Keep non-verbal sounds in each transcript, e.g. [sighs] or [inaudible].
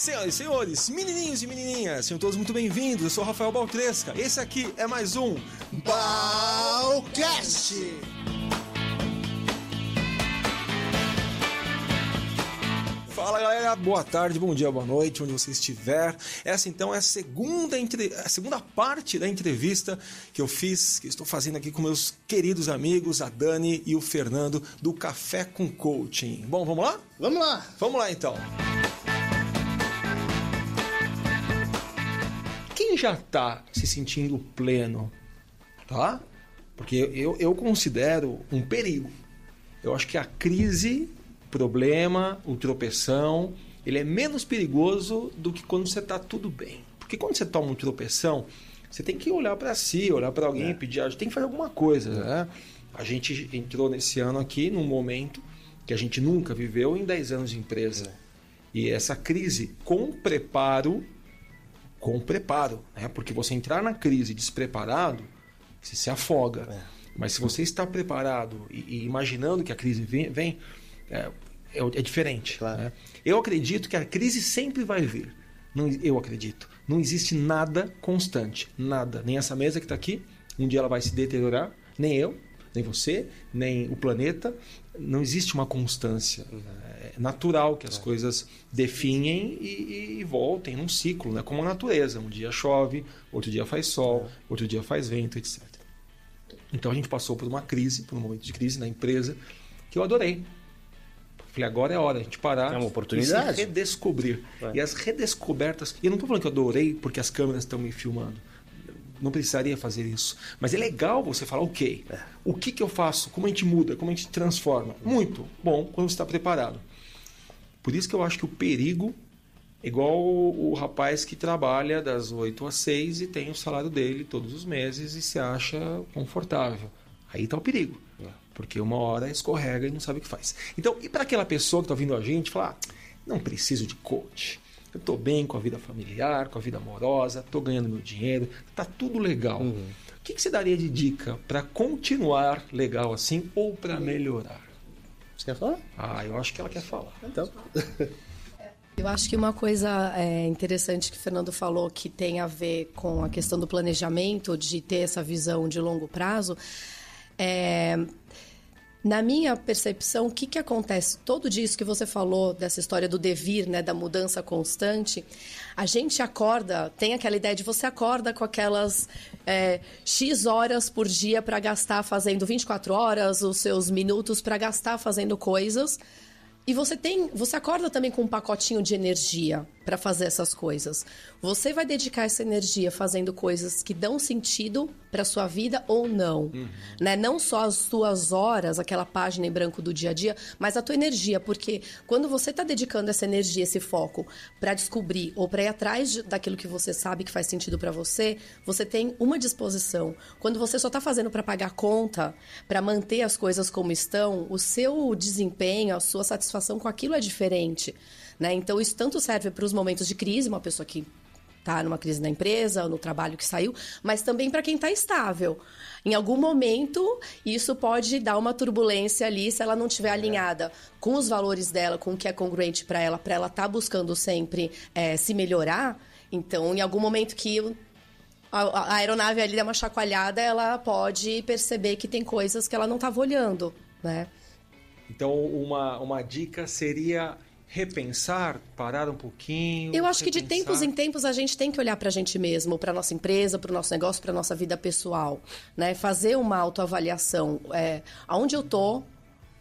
Senhoras e senhores, menininhos e menininhas, sejam todos muito bem-vindos. Eu sou o Rafael Baltresca. Esse aqui é mais um Balcast. Fala galera, boa tarde, bom dia, boa noite, onde você estiver. Essa então é a segunda, entre... a segunda parte da entrevista que eu fiz, que estou fazendo aqui com meus queridos amigos, a Dani e o Fernando, do Café com Coaching. Bom, vamos lá? Vamos lá. Vamos lá então. Quem já está se sentindo pleno, tá? Porque eu, eu considero um perigo. Eu acho que a crise problema, o tropeção, ele é menos perigoso do que quando você está tudo bem. Porque quando você toma um tropeção, você tem que olhar para si, olhar para alguém, é. pedir ajuda, tem que fazer alguma coisa. Né? A gente entrou nesse ano aqui num momento que a gente nunca viveu em 10 anos de empresa. É. E essa crise com preparo, com preparo, né? porque você entrar na crise despreparado, você se afoga. É. Mas se você está preparado e, e imaginando que a crise vem, vem é, é, é diferente. Claro. Né? Eu acredito que a crise sempre vai vir. Não, eu acredito. Não existe nada constante. Nada. Nem essa mesa que está aqui, um dia ela vai se deteriorar. Nem eu, nem você, nem o planeta. Não existe uma constância. Uhum. É natural que as é. coisas definem e, e, voltem num ciclo, né? como a natureza. Um dia chove, outro dia faz sol, é. outro dia faz vento, etc. Então a gente passou por uma crise, por um momento de crise na empresa, que eu adorei. Falei, agora é a hora de a gente parar é uma oportunidade. e se redescobrir. É. E as redescobertas. E eu não estou falando que eu adorei porque as câmeras estão me filmando. Não precisaria fazer isso. Mas é legal você falar, ok, é. o que, que eu faço? Como a gente muda? Como a gente transforma? Muito bom quando você está preparado. Por isso que eu acho que o perigo é igual o, rapaz que trabalha das 8 às 6 e tem o salário dele todos os meses e se acha confortável. Aí está o perigo. É. Porque uma hora escorrega e não sabe o que faz. Então, e para aquela pessoa que está ouvindo a gente, falar: ah, não preciso de coach. Eu estou bem com a vida familiar, com a vida amorosa, estou ganhando meu dinheiro, tá tudo legal. Uhum. O que, que você daria de dica para continuar legal assim ou para melhorar? Você quer falar? Ah, eu acho que ela quer falar. Então. [laughs] Eu acho que uma coisa é, interessante que o Fernando falou que tem a ver com a questão do planejamento, de ter essa visão de longo prazo, é na minha percepção, o que, que acontece? Todo disso que você falou, dessa história do devir, né, da mudança constante, a gente acorda, tem aquela ideia de você acorda com aquelas é, X horas por dia para gastar fazendo 24 horas, os seus minutos para gastar fazendo coisas. E você tem, você acorda também com um pacotinho de energia para fazer essas coisas. Você vai dedicar essa energia fazendo coisas que dão sentido para sua vida ou não, uhum. né? Não só as suas horas, aquela página em branco do dia a dia, mas a tua energia, porque quando você está dedicando essa energia, esse foco para descobrir ou para ir atrás de, daquilo que você sabe que faz sentido para você, você tem uma disposição. Quando você só está fazendo para pagar conta, para manter as coisas como estão, o seu desempenho, a sua satisfação com aquilo é diferente. Né? Então, isso tanto serve para os momentos de crise, uma pessoa que está numa crise na empresa, no trabalho que saiu, mas também para quem está estável. Em algum momento, isso pode dar uma turbulência ali se ela não estiver é. alinhada com os valores dela, com o que é congruente para ela, para ela estar tá buscando sempre é, se melhorar. Então, em algum momento que a, aeronave ali der uma chacoalhada, ela pode perceber que tem coisas que ela não estava olhando, né? Então, uma, uma dica seria repensar, parar um pouquinho? Eu acho repensar. que de tempos em tempos a gente tem que olhar para a gente mesmo, para nossa empresa, para o nosso negócio, para nossa vida pessoal, né? Fazer uma autoavaliação, é, aonde eu tô,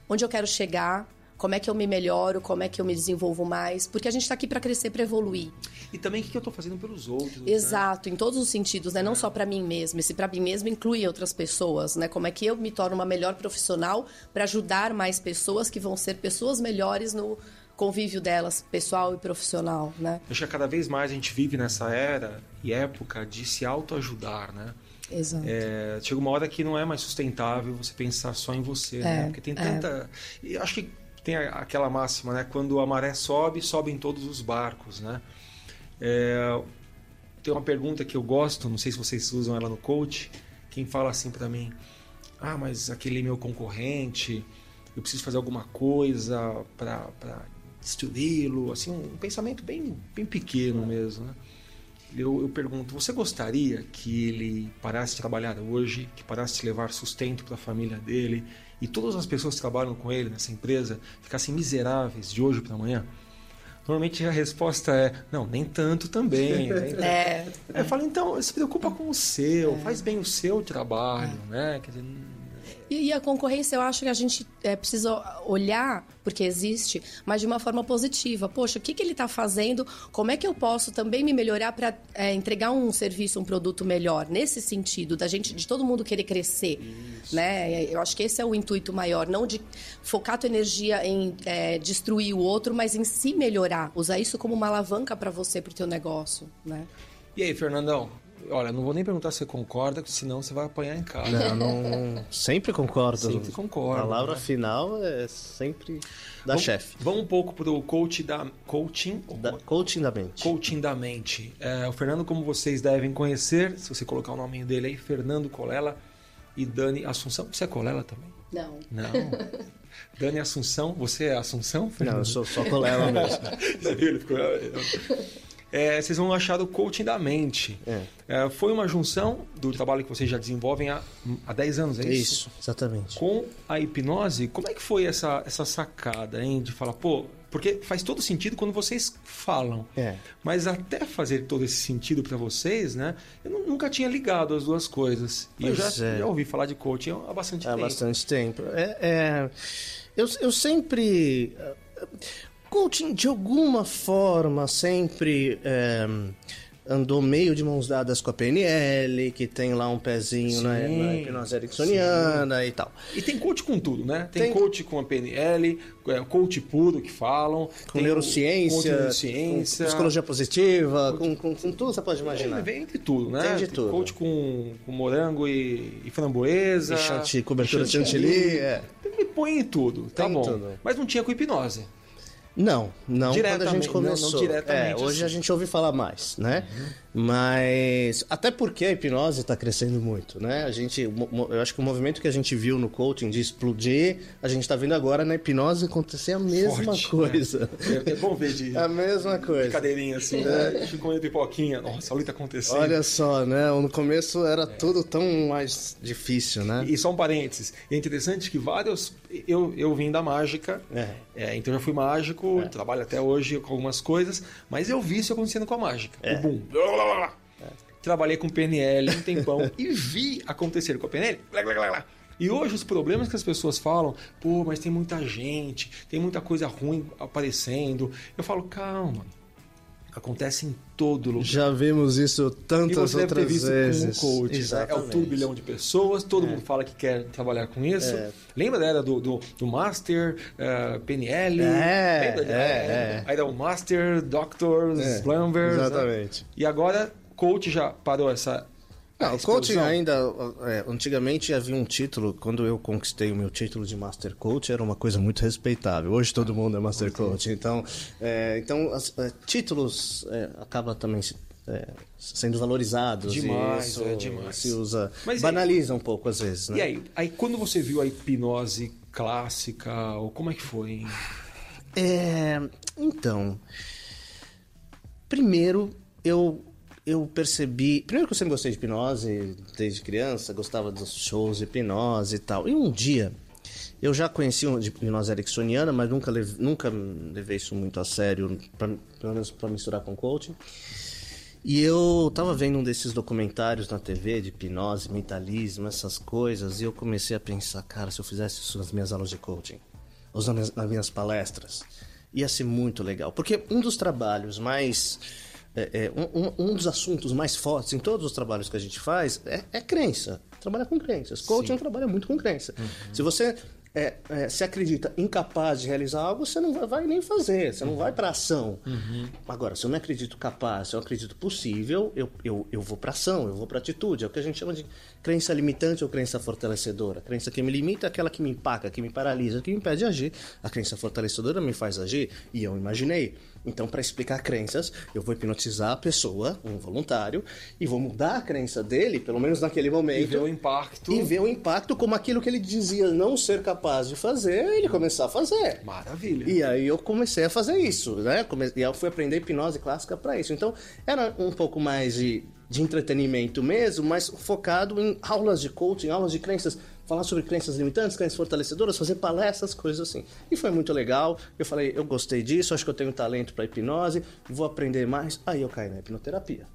onde eu quero chegar, como é que eu me melhoro, como é que eu me desenvolvo mais, porque a gente está aqui para crescer, para evoluir. E também o que eu estou fazendo pelos outros. Né? Exato, né? em todos os sentidos, né? Não é. só para mim mesmo. Esse para mim mesmo inclui outras pessoas, né? Como é que eu me torno uma melhor profissional para ajudar mais pessoas que vão ser pessoas melhores no convívio delas, pessoal e profissional, né? Acho que cada vez mais a gente vive nessa era e época de se autoajudar, né? Exato. É, chega uma hora que não é mais sustentável você pensar só em você, né? é, né? Porque tem tanta. É. E acho que tem aquela máxima, né? Quando a maré sobe, sobem todos os barcos, né? É, tem uma pergunta que eu gosto, não sei se vocês usam ela no coach. Quem fala assim para mim: Ah, mas aquele meu concorrente, eu preciso fazer alguma coisa para destruí-lo, assim, um pensamento bem, bem pequeno mesmo, né? Eu, eu pergunto, você gostaria que ele parasse de trabalhar hoje, que parasse de levar sustento para a família dele e todas as pessoas que trabalham com ele nessa empresa ficassem miseráveis de hoje para amanhã? Normalmente a resposta é, não, nem tanto também. Nem [laughs] tanto. É. Eu falo, então, se preocupa com o seu, faz bem o seu trabalho, né? Quer dizer, E, e a concorrência, eu acho que a gente é, precisa olhar, porque existe, mas de uma forma positiva. Poxa, o que, que ele está fazendo? Como é que eu posso também me melhorar para entregar um serviço, um produto melhor? Nesse sentido, da gente, de todo mundo querer crescer. Né? Eu acho que esse é o intuito maior, não de focar a tua energia em é, destruir o outro, mas em se melhorar. Usar isso como uma alavanca para você, para o teu negócio. Né? E aí, Fernandão? Olha, não vou nem perguntar se você concorda, senão você vai apanhar em casa. Não, não sempre concordo. Sempre concordo, A palavra né? final é sempre da chefe. Vamos um pouco pro coach da coaching, Da, coaching da mente. coaching da mente. É, o Fernando, como vocês devem conhecer, se você colocar o nome dele aí, Fernando Colela e Dani Assunção. Você é Colela também? Não. Não. Dani Assunção, você é Assunção, Não, Fernando? eu sou só colela mesmo. [laughs] Ele ficou- É, vocês vão achar o coaching da mente. É. É, foi uma junção do trabalho que vocês já desenvolvem há, há 10 anos, é isso? Isso, exatamente. Com a hipnose, como é que foi essa, essa sacada, hein? De falar, pô, porque faz todo sentido quando vocês falam. É. Mas até fazer todo esse sentido para vocês, né? Eu nu- nunca tinha ligado as duas coisas. E eu já, Pois é. já ouvi falar de coaching há bastante Há tempo. bastante tempo. É, é, eu, eu sempre. Coaching, de alguma forma, sempre é, andou meio de mãos dadas com a PNL, que tem lá um pezinho na, Sim, na hipnose ericksoniana e tal. E tem coach com tudo, né? Tem, Tem- coach com a PNL, é, coach puro que falam. Com tem neurociência, neurociência. com psicologia positiva, com, com, com tudo você pode imaginar. Vem entre tudo, né? Tem de tudo. Coach com, com morango e, e framboesa. E chantilly, cobertura de chantilly. é. Põe em tudo, tá Tem bom. tudo. Mas não tinha com hipnose. Não, não quando a gente não- não começou. diretamente, é, hoje assim. a gente ouve falar mais, né? Mas até porque a hipnose está crescendo muito, né? A gente, eu acho que o movimento que a gente viu no coaching de explodir, a gente está vendo agora na hipnose acontecer a mesma Forte, coisa. É, é bom ver de, [laughs] A mesma de coisa. cadeirinha assim, né? Fico comendo pipoquinha. Nossa, olha o que tá acontecendo. Olha só, né? No começo era tudo tão mais difícil, né? E só um parênteses. É interessante que vários. Eu, eu vim da mágica, É. é, então eu fui mágico, trabalho até hoje com algumas coisas, mas eu vi isso acontecendo com a mágica. É. O boom. Blá, blá, blá, blá. Trabalhei com PNL um tempão e vi acontecer com a PNL. Blá, blá, blá, blá. E hoje os problemas que as pessoas falam, pô, mas tem muita gente, tem muita coisa ruim aparecendo. Eu falo, calma. Acontece em todo lugar. Já vimos isso tantas outras vezes. com o coach, né? É Exatamente. turbilhão de pessoas, todo mundo fala que quer trabalhar com isso. É. Lembra da era do, do, do Master, eh, PNL? É, Lembra? é, é. Aí era o Master, Doctors, É, Plumbers. né? exatamente. E agora, coach já parou essa. Não, o coaching ainda. é, antigamente havia um título, quando eu conquistei o meu título de Master Coach, era uma coisa muito respeitável. Hoje todo mundo é Master Coach. Então, é, então as- é, títulos é, acaba também é, sendo valorizados. Demais, isso é demais. Se usa. Mas banaliza um pouco às vezes, né? E aí, aí, quando você viu a hipnose clássica, ou como é que foi? hein? É, então, primeiro eu eu percebi, primeiro que eu sempre gostei de hipnose desde criança, gostava dos shows de hipnose e tal. E um dia eu já conheci um de hipnose ericksoniana, mas nunca nunca levei isso muito a sério, pra, pelo menos para misturar com coaching. E eu tava vendo um desses documentários na TV de hipnose, mentalismo, essas coisas, e eu comecei a pensar, cara, se eu fizesse isso nas minhas aulas de coaching, ou nas minhas palestras, ia ser muito legal. Porque um dos trabalhos mais. É, é, um, um- dos assuntos mais fortes em todos os trabalhos que a gente faz é, é crença. Trabalhar com crenças. Coaching trabalha muito com crença. Se você é, é, se acredita incapaz de realizar algo, você não vai, vai nem fazer, você não vai para ação. Agora, se eu me acredito capaz, se eu acredito possível, eu, eu, eu vou para ação, eu vou para atitude. É o que a gente chama de crença limitante ou crença fortalecedora. A crença que me limita é aquela que me empaca, que me paralisa, que me impede de agir. A crença fortalecedora me faz agir e eu imaginei. Então, para explicar crenças, eu vou hipnotizar a pessoa, um voluntário, e vou mudar a crença dele, pelo menos naquele momento. E ver o impacto. E ver o impacto como aquilo que ele dizia não ser capaz capaz de fazer, ele começar a fazer. Maravilha. E aí eu comecei a fazer isso, né? E eu fui aprender hipnose clássica para isso. Então, era um pouco mais de, de entretenimento mesmo, mas focado em aulas de coaching, aulas de crenças, falar sobre crenças limitantes, crenças fortalecedoras, fazer palestras, coisas assim. E foi muito legal. Eu falei, eu gostei disso, acho que eu tenho talento para hipnose, vou aprender mais. Aí eu caí na hipnoterapia.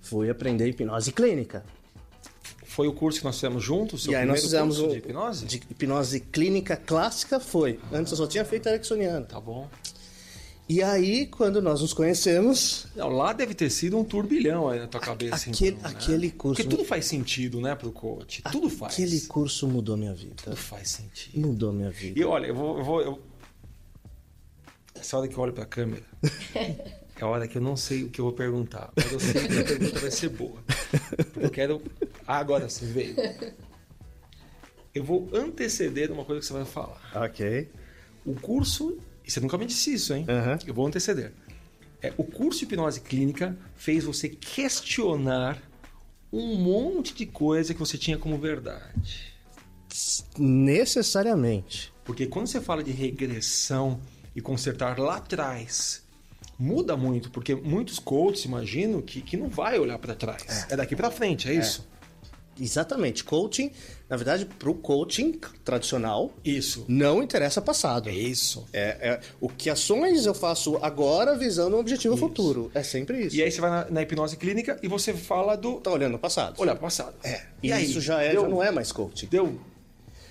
Fui aprender hipnose clínica. Foi o curso que nós fizemos juntos? seu e aí nós fizemos curso o de hipnose? de hipnose clínica clássica foi. Antes eu só tinha feito ericksoniana. Tá bom. E aí, quando nós nos conhecemos, Não, lá deve ter sido um turbilhão aí na tua cabeça. aquele- então, né? aquele curso- Porque tudo faz sentido, né, pro coach. Tudo faz. aquele curso mudou minha vida. Tudo faz sentido. Mudou minha vida. E olha, eu vou. Eu vou eu... Essa hora que eu olho pra câmera [laughs] é a hora que eu não sei o que eu vou perguntar. Mas eu sei que a pergunta vai ser boa. Eu quero. Ah, agora você veio. Eu vou anteceder uma coisa que você vai falar. Ok. O curso. E você nunca me disse isso, hein? Aham. Eu vou anteceder. É, o curso de hipnose clínica fez você questionar um monte de coisa que você tinha como verdade. Necessariamente. Porque quando você fala de regressão e consertar lá atrás, muda muito, porque muitos coaches imaginam que, que não vai olhar para trás. É, daqui para frente, é, isso? Exatamente. Coaching, na verdade, pro coaching tradicional, Isso. não interessa passado. É isso. É, é- o que ações eu faço agora visando um objetivo futuro. É sempre isso. E aí você vai na, na hipnose clínica e você fala do Tá olhando o passado. olhar pro passado. É. E, E, aí? isso já, é, deu, já não é mais coaching. Deu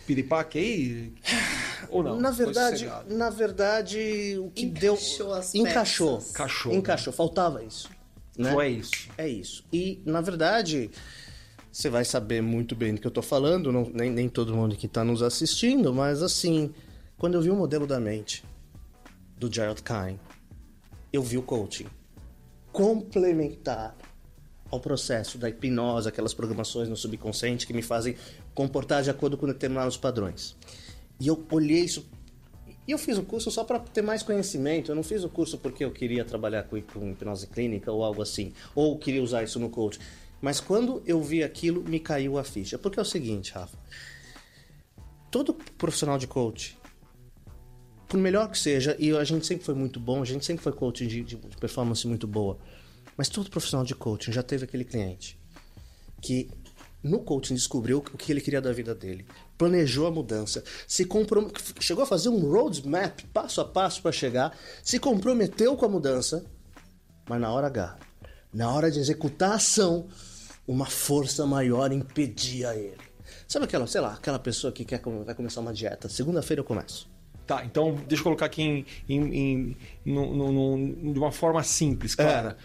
piripaque aí? [sighs] Ou não? Na verdade, na verdade, o que Encaixou deu as encaixou, peças. Encaixou. encaixou, faltava isso, né? Foi isso. É isso. E na verdade, você vai saber muito bem do que eu tô falando, não- nem, nem todo mundo que tá nos assistindo, mas assim, quando eu vi o modelo da mente do Gerald Kine, eu vi o coaching complementar ao processo da hipnose, aquelas programações no subconsciente que me fazem comportar de acordo com determinados padrões. E eu olhei isso. E eu fiz o curso só para ter mais conhecimento. Eu não fiz o curso porque eu queria trabalhar com, hipnose clínica ou algo assim. Ou queria usar isso no coach. Mas quando eu vi aquilo, me caiu a ficha. Porque é o seguinte, Rafa. Todo profissional de coach, por melhor que seja, e a gente sempre foi muito bom, a gente sempre foi coach de- de performance muito boa. Mas todo profissional de coaching já teve aquele cliente que no coaching descobriu o que ele queria da vida dele, planejou a mudança, se comprom... chegou a fazer um roadmap passo a passo para chegar, se comprometeu com a mudança, mas na hora H, na hora de executar a ação, uma força maior impedia ele. Sabe aquela, sei lá, aquela pessoa que quer vai começar uma dieta? Segunda-feira eu começo. Tá, então deixa eu colocar aqui em, em- em- num- num- num- de uma forma simples, clara.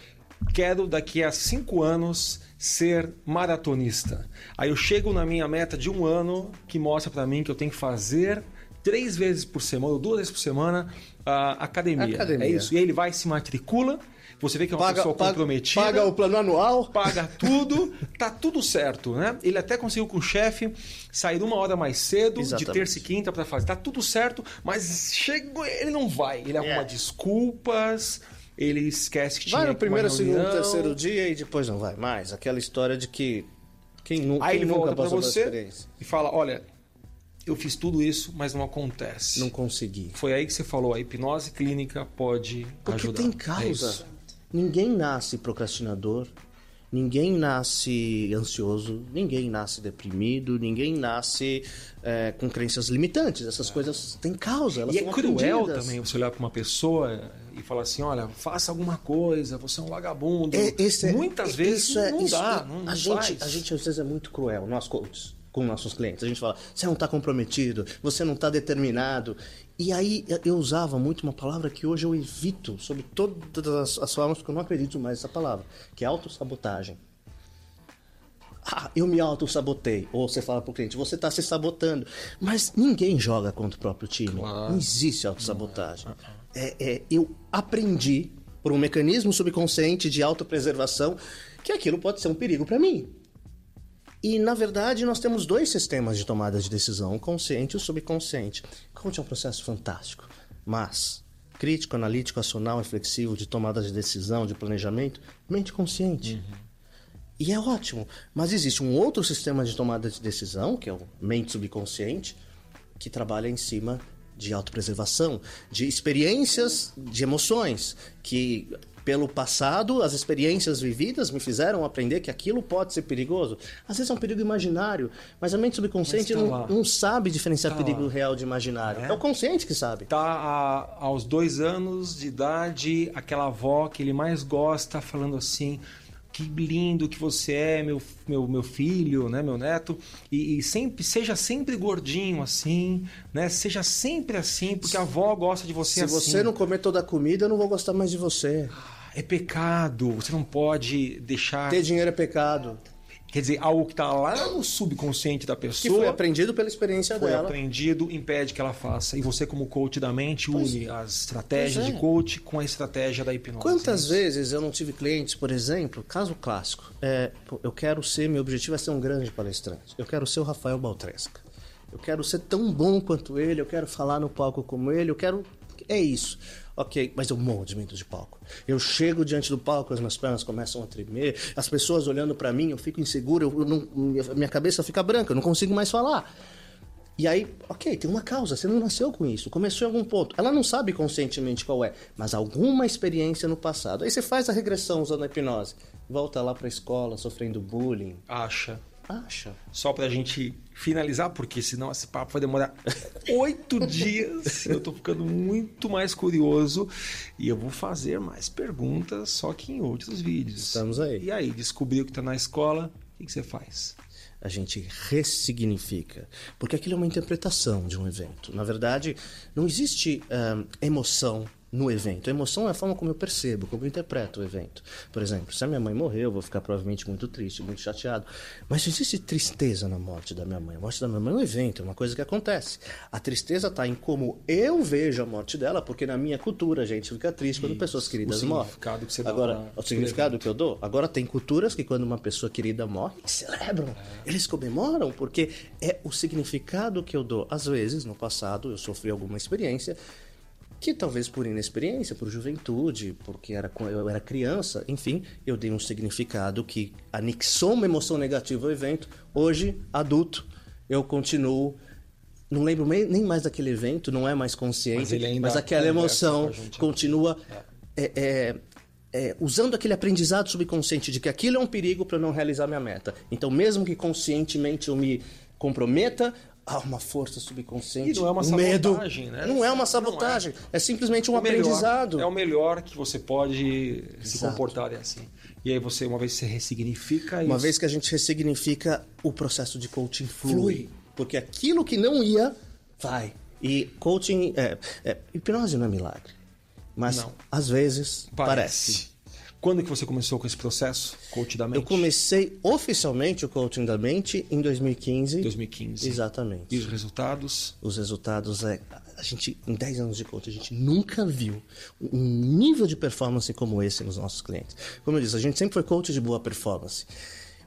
Quero daqui a cinco anos ser maratonista. Aí eu chego na minha meta de um ano que mostra pra mim que eu tenho que fazer três vezes por semana ou duas vezes por semana a academia. Academia. É isso. E aí ele vai se matricula. Você vê que é uma pessoa comprometida paga o plano anual. paga [laughs] tudo, tá tudo certo, né? Ele até conseguiu com o chefe sair uma hora mais cedo, Exatamente. de terça e quinta para fazer. Tá tudo certo, mas chegou, ele não vai. Ele arruma É. desculpas, ele esquece que Vai tinha no que primeiro, segundo, terceiro dia e depois não vai mais. Aquela história de que quem, nu Aí quem ele nunca volta para passou pela você e fala: Olha, eu fiz tudo isso, mas não acontece. não consegui. Foi aí que você falou: a hipnose clínica pode Porque ajudar. tem É causa. isso. ninguém nasce procrastinador, ninguém nasce ansioso, ninguém nasce deprimido, ninguém nasce é, com crenças limitantes. Essas coisas têm causa, elas E é são cruel aprendidas. também você olhar para uma pessoa e falar assim: olha, faça alguma coisa, você é um vagabundo. É, é- Muitas vezes isso é- não isso dá, é- não, não a, gente, a gente às vezes é muito cruel, nós coaches, com nossos clientes. A gente fala, você não está comprometido, você não está determinado. E aí eu usava muito uma palavra que hoje eu evito sobre todas as, as formas, porque eu não acredito mais nessa palavra, que é autossabotagem. Ah, eu me auto-sabotei. Ou você fala pro cliente, você está se sabotando. Mas ninguém joga contra o próprio time. Claro. Não existe autossabotagem. É, é, eu aprendi por um mecanismo subconsciente de autopreservação que aquilo pode ser um perigo para mim. E, na verdade, nós temos dois sistemas de tomada de decisão, o consciente e o subconsciente. Coach é um processo fantástico, mas crítico, analítico, acional, reflexivo, de tomada de decisão, de planejamento, mente consciente. E é ótimo, mas existe um outro sistema de tomada de decisão, que é o mente subconsciente, que trabalha em cima de autopreservação, de experiências, de emoções, que pelo passado, as experiências vividas me fizeram aprender que aquilo pode ser perigoso. Às vezes é um perigo imaginário, mas a mente subconsciente tá não, não, sabe diferenciar tá perigo lá. real de imaginário. É. É. o consciente que sabe. Tá a- aos dois anos de idade, aquela avó que ele mais gosta falando assim. Que lindo que você é, meu, meu, meu filho, né, meu neto. E, e sempre seja sempre gordinho assim, né? Seja sempre assim, porque a avó gosta de você Se assim. você não comer toda a comida, eu não vou gostar mais de você. É pecado. Você não pode deixar. Ter dinheiro é pecado. Quer dizer, algo que está lá no subconsciente da Que pessoa. foi aprendido pela experiência foi dela. aprendido, impede que ela faça. E você, como coach da mente, une as estratégias Pois é. de coach com a estratégia da hipnose. Quantas Isso. vezes eu não tive clientes, por exemplo, caso clássico, é, eu quero ser, meu objetivo é ser um grande palestrante. Eu quero ser o Rafael Baltresca. Eu quero ser tão bom quanto ele, eu quero falar no palco como ele, eu quero. É isso. Ok, mas eu morro de medo de palco. Eu chego diante do palco, as minhas pernas começam a tremer, as pessoas olhando pra mim, eu fico inseguro, eu não- minha cabeça fica branca, eu não consigo mais falar. E aí, ok, tem uma causa, você não nasceu com isso, começou em algum ponto. Ela não sabe conscientemente qual é, mas alguma experiência no passado. Aí você faz a regressão usando a hipnose. Volta lá pra escola, sofrendo bullying. Acha. Acha. Só pra gente finalizar, porque senão esse papo vai demorar oito [laughs] dias. Eu tô ficando muito mais curioso e eu vou fazer mais perguntas, só que em outros vídeos. Estamos aí. E aí, descobriu que tá na escola, o que, que você faz? a gente ressignifica. Porque aquilo é uma interpretação de um evento. Na verdade, não existe ah, emoção no evento. A emoção é a forma como eu percebo, como eu interpreto o evento. Por exemplo, se a minha mãe morreu, eu vou ficar provavelmente muito triste, muito chateado. Mas existe tristeza na morte da minha mãe. A morte da minha mãe é um evento, é uma coisa que acontece. A tristeza está em como eu vejo a morte dela, porque na minha cultura a gente fica triste quando Isso. pessoas queridas O morrem. que você dá Agora, pra- o significado que eu dou? Agora tem culturas que quando uma pessoa querida morre, eles celebram, eles comemoram, porque é o significado que eu dou. Às vezes, no passado, eu sofri alguma experiência que talvez por inexperiência, por juventude, porque era, eu era criança, enfim, eu dei um significado que anexou uma emoção negativa ao evento. Hoje, adulto, eu continuo. Não lembro nem mais daquele evento, não é mais consciente, Mas mas aquela emoção gente. continua é, é, é, usando aquele aprendizado subconsciente de que aquilo é um perigo para não realizar minha meta. Então, mesmo que conscientemente eu me comprometa, há uma força subconsciente, E não é uma um medo. sabotagem, né? Não é uma Não sabotagem, é, simplesmente um O melhor- aprendizado. É o melhor que você pode se Exato. comportar é assim. E aí você, uma vez que você ressignifica Uma isso, vez que a gente ressignifica, o processo de coaching flui. Porque aquilo que não ia, vai. E coaching. É, é, hipnose não é milagre. Mas Não. às vezes parece. parece. Quando que você começou com esse processo, coach da mente? Eu comecei oficialmente o coaching da mente em 2015. 2015. Exatamente. E os resultados? Os resultados é. A gente, em 10 anos de coaching, a gente nunca viu um nível de performance como esse nos nossos clientes. Como eu disse, a gente sempre foi coach de boa performance.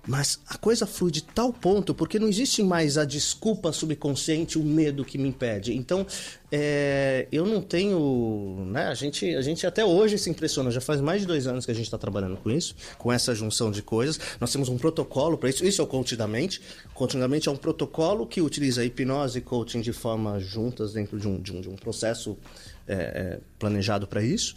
Mas a coisa flui de tal ponto porque não existe mais a desculpa subconsciente, o medo que me impede. Então, é, eu não tenho. Né, a, gente, a gente até hoje se impressiona. Já faz mais de dois anos que a gente está trabalhando com isso, com essa junção de coisas. Nós temos um protocolo para isso. Isso é o coaching da mente. Da mente é um protocolo que utiliza hipnose e coaching de forma juntas dentro de um, de um, de um processo é, é, planejado para isso.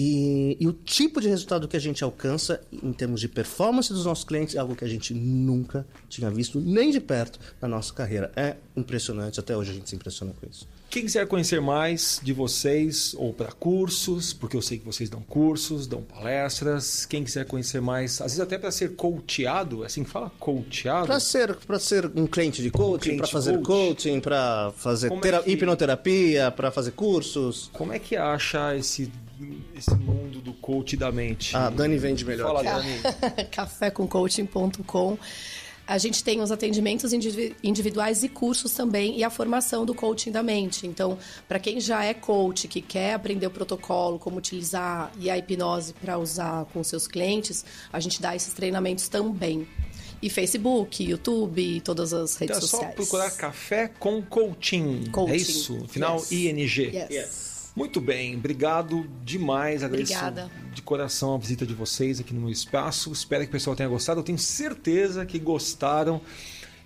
E, e o tipo de resultado que a gente alcança em termos de performance dos nossos clientes é algo que a gente nunca tinha visto nem de perto na nossa carreira. É impressionante, até hoje a gente se impressiona com isso. Quem quiser conhecer mais de vocês ou para cursos, porque eu sei que vocês dão cursos, dão palestras. Quem quiser conhecer mais, às vezes até para ser coachado, é assim que fala? Coachado? Para ser, pra ser um cliente de coaching, cliente para fazer coach. coaching, para fazer é que- hipnoterapia, para fazer cursos. Como é que acha esse, esse mundo do coach da mente? A Dani vende melhor. Fala. Dani. [laughs] cafécomcoaching.com. A gente tem os atendimentos indivi- individuais e cursos também e a formação do coaching da mente. Então, para quem já é coach, que quer aprender o protocolo, como utilizar e a hipnose para usar com seus clientes, a gente dá esses treinamentos também. E Facebook, YouTube, todas as redes Então é só sociais. procurar café com coaching. Coaching. É isso? Final, Yes. ING. Yes. Muito bem, obrigado demais. Agradeço Obrigada. de coração a visita de vocês aqui no meu espaço. Espero que o pessoal tenha gostado. Eu tenho certeza que gostaram.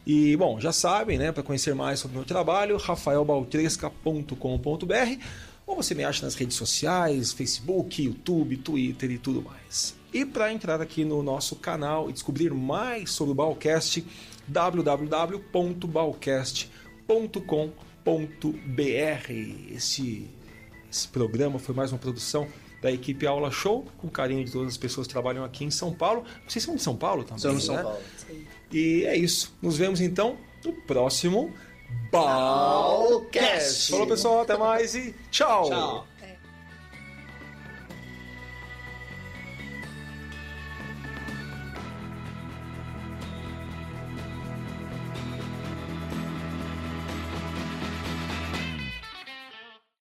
E, bom, já sabem, né? Para conhecer mais sobre o meu trabalho, rafaelbaltresca.com.br ou você me acha nas redes sociais, Facebook, YouTube, Twitter e tudo mais. E para entrar aqui no nosso canal e descobrir mais sobre o Balcast, www.balcast.com.br. Esse, esse programa foi mais uma produção da equipe Aula Show, com carinho de todas as pessoas que trabalham aqui em São Paulo. Vocês são de São Paulo também? Somos de São né? Paulo. E é isso. Nos vemos então no próximo Balcast. Falou pessoal, até mais e tchau. Tchau.